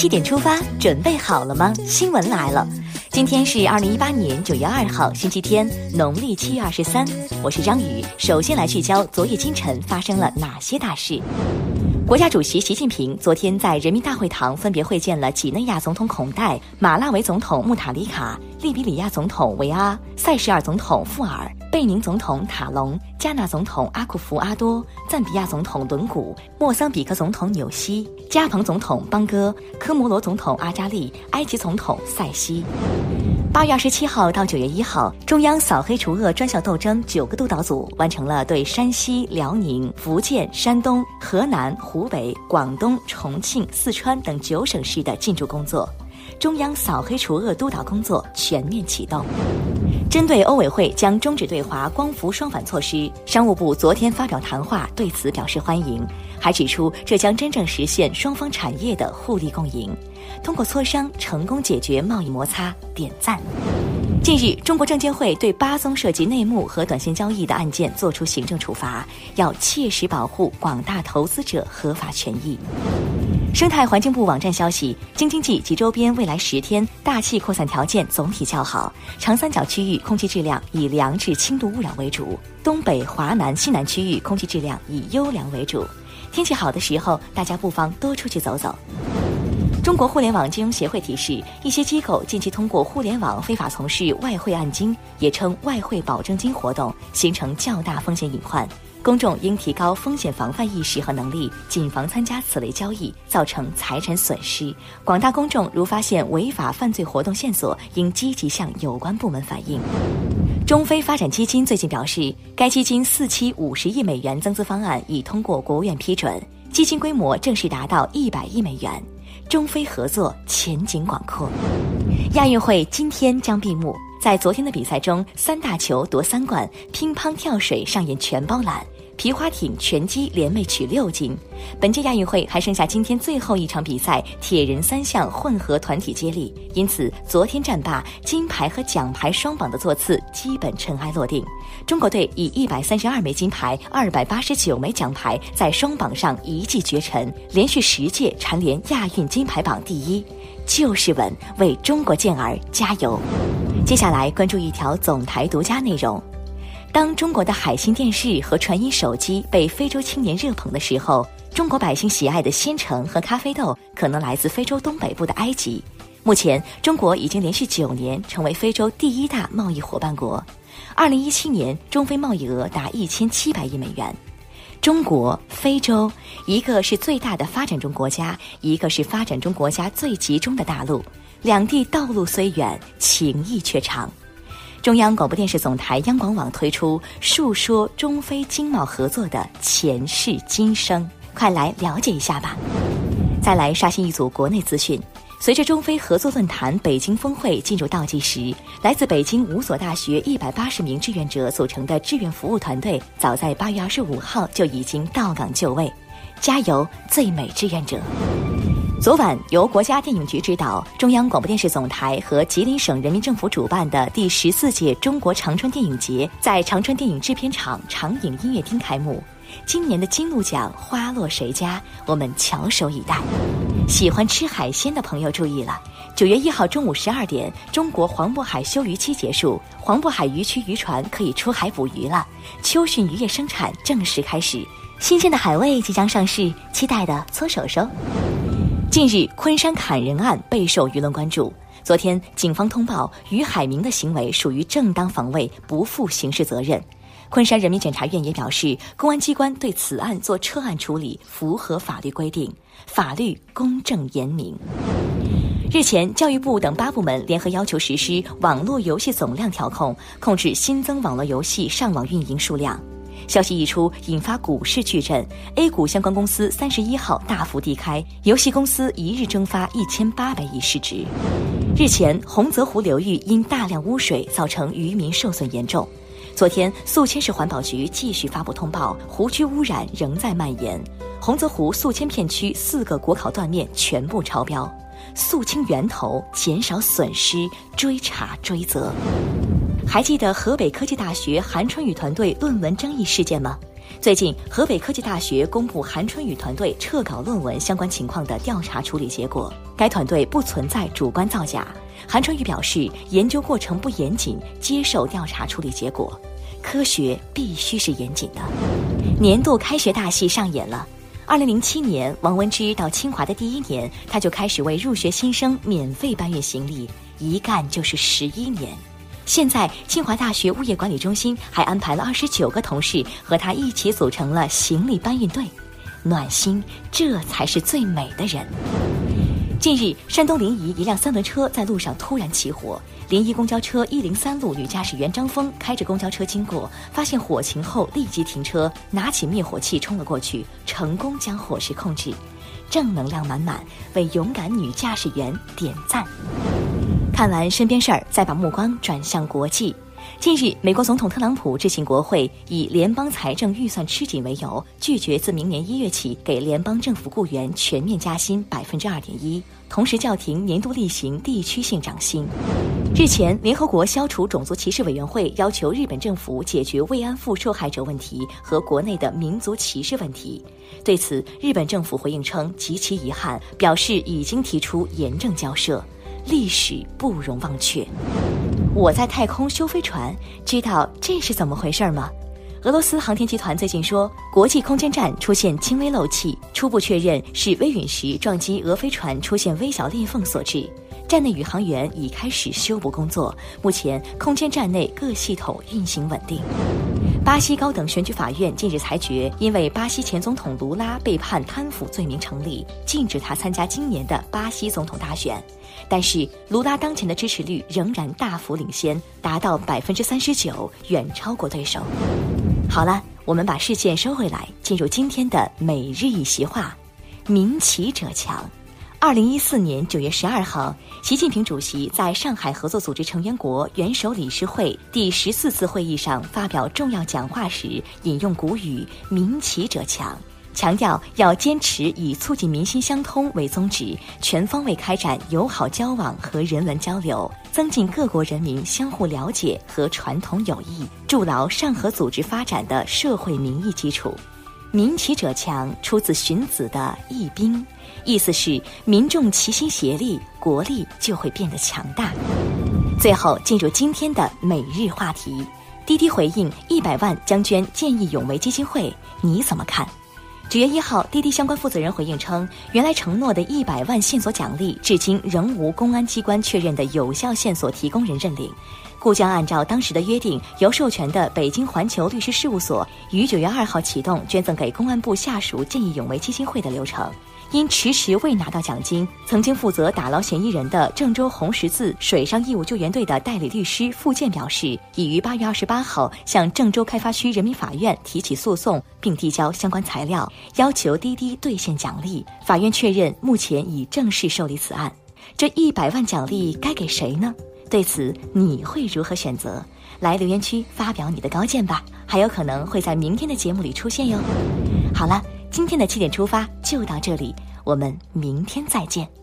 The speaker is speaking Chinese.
七点出发，准备好了吗？新闻来了，今天是二零一八年九月二号，星期天，农历七月二十三。我是张宇，首先来聚焦昨夜今晨发生了哪些大事。国家主席习近平昨天在人民大会堂分别会见了几内亚总统孔戴、马拉维总统穆塔里卡、利比里亚总统维阿、塞舌尔总统富尔、贝宁总统塔隆、加纳总统阿库福阿多、赞比亚总统伦古、莫桑比克总统纽西、加蓬总统邦戈、科摩罗总统阿扎利、埃及总统塞西。八月二十七号到九月一号，中央扫黑除恶专项斗争九个督导组完成了对山西、辽宁、福建、山东、河南、湖北、广东、重庆、四川等九省市的进驻工作，中央扫黑除恶督导工作全面启动。针对欧委会将终止对华光伏双反措施，商务部昨天发表谈话，对此表示欢迎，还指出这将真正实现双方产业的互利共赢。通过磋商成功解决贸易摩擦，点赞。近日，中国证监会对八宗涉及内幕和短线交易的案件作出行政处罚，要切实保护广大投资者合法权益。生态环境部网站消息，京津冀及周边未来十天大气扩散条件总体较好，长三角区域空气质量以良至轻度污染为主，东北、华南、西南区域空气质量以优良为主。天气好的时候，大家不妨多出去走走。中国互联网金融协会提示，一些机构近期通过互联网非法从事外汇按金，也称外汇保证金活动，形成较大风险隐患。公众应提高风险防范意识和能力，谨防参加此类交易造成财产损失。广大公众如发现违法犯罪活动线索，应积极向有关部门反映。中非发展基金最近表示，该基金四期五十亿美元增资方案已通过国务院批准，基金规模正式达到一百亿美元。中非合作前景广阔，亚运会今天将闭幕。在昨天的比赛中，三大球夺三冠，乒乓、跳水上演全包揽。皮划艇、拳击连袂取六金。本届亚运会还剩下今天最后一场比赛——铁人三项混合团体接力，因此昨天战罢，金牌和奖牌双榜的座次基本尘埃落定。中国队以一百三十二枚金牌、二百八十九枚奖牌在双榜上一骑绝尘，连续十届蝉联亚运金牌榜第一，就是稳，为中国健儿加油！接下来关注一条总台独家内容。当中国的海信电视和传音手机被非洲青年热捧的时候，中国百姓喜爱的鲜橙和咖啡豆可能来自非洲东北部的埃及。目前，中国已经连续九年成为非洲第一大贸易伙伴国。二零一七年，中非贸易额达一千七百亿美元。中国、非洲，一个是最大的发展中国家，一个是发展中国家最集中的大陆，两地道路虽远，情谊却长。中央广播电视总台央广网推出述说中非经贸合作的前世今生，快来了解一下吧。再来刷新一组国内资讯。随着中非合作论坛北京峰会进入倒计时，来自北京五所大学一百八十名志愿者组成的志愿服务团队，早在八月二十五号就已经到岗就位。加油，最美志愿者！昨晚，由国家电影局指导、中央广播电视总台和吉林省人民政府主办的第十四届中国长春电影节在长春电影制片厂长影音乐厅开幕。今年的金鹿奖花落谁家？我们翘首以待。喜欢吃海鲜的朋友注意了，九月一号中午十二点，中国黄渤海休渔期结束，黄渤海渔区渔船可以出海捕鱼了，秋汛渔业生产正式开始，新鲜的海味即将上市，期待的搓手手。近日，昆山砍人案备受舆论关注。昨天，警方通报于海明的行为属于正当防卫，不负刑事责任。昆山人民检察院也表示，公安机关对此案做撤案处理，符合法律规定，法律公正严明。日前，教育部等八部门联合要求实施网络游戏总量调控，控制新增网络游戏上网运营数量。消息一出，引发股市巨震，A 股相关公司三十一号大幅低开，游戏公司一日蒸发一千八百亿市值。日前，洪泽湖流域因大量污水造成渔民受损严重。昨天，宿迁市环保局继续发布通报，湖区污染仍在蔓延，洪泽湖宿迁片区四个国考断面全部超标，肃清源头，减少损失，追查追责。还记得河北科技大学韩春雨团队论文争议事件吗？最近，河北科技大学公布韩春雨团队撤稿论文相关情况的调查处理结果，该团队不存在主观造假。韩春雨表示，研究过程不严谨，接受调查处理结果。科学必须是严谨的。年度开学大戏上演了。二零零七年，王文之到清华的第一年，他就开始为入学新生免费搬运行李，一干就是十一年。现在，清华大学物业管理中心还安排了二十九个同事和他一起组成了行李搬运队，暖心，这才是最美的人。近日，山东临沂一辆三轮车在路上突然起火。临沂公交车一零三路女驾驶员张峰开着公交车经过，发现火情后立即停车，拿起灭火器冲了过去，成功将火势控制。正能量满满，为勇敢女驾驶员点赞。看完身边事儿，再把目光转向国际。近日，美国总统特朗普致信国会，以联邦财政预算吃紧为由，拒绝自明年一月起给联邦政府雇员全面加薪百分之二点一，同时叫停年度例行地区性涨薪。日前，联合国消除种族歧视委员会要求日本政府解决慰安妇受害者问题和国内的民族歧视问题。对此，日本政府回应称极其遗憾，表示已经提出严正交涉。历史不容忘却。我在太空修飞船，知道这是怎么回事吗？俄罗斯航天集团最近说，国际空间站出现轻微漏气，初步确认是微陨石撞击俄飞船出现微小裂缝所致。站内宇航员已开始修补工作，目前空间站内各系统运行稳定。巴西高等选举法院近日裁决，因为巴西前总统卢拉被判贪腐罪名成立，禁止他参加今年的巴西总统大选。但是卢拉当前的支持率仍然大幅领先，达到百分之三十九，远超过对手。好了，我们把视线收回来，进入今天的每日一席话：民企者强。二零一四年九月十二号，习近平主席在上海合作组织成员国元首理事会第十四次会议上发表重要讲话时，引用古语“民企者强”。强调要坚持以促进民心相通为宗旨，全方位开展友好交往和人文交流，增进各国人民相互了解和传统友谊，筑牢上合组织发展的社会民意基础。民企者强出自荀子的《易兵》，意思是民众齐心协力，国力就会变得强大。最后进入今天的每日话题：滴滴回应一百万将捐见义勇为基金会，你怎么看？九月一号，滴滴相关负责人回应称，原来承诺的一百万线索奖励，至今仍无公安机关确认的有效线索提供人认领，故将按照当时的约定，由授权的北京环球律师事务所于九月二号启动捐赠给公安部下属见义勇为基金会的流程。因迟迟未拿到奖金，曾经负责打捞嫌疑人的郑州红十字水上义务救援队的代理律师付建表示，已于八月二十八号向郑州开发区人民法院提起诉讼，并递交相关材料，要求滴滴兑现奖励。法院确认，目前已正式受理此案。这一百万奖励该给谁呢？对此你会如何选择？来留言区发表你的高见吧，还有可能会在明天的节目里出现哟。好了。今天的七点出发就到这里，我们明天再见。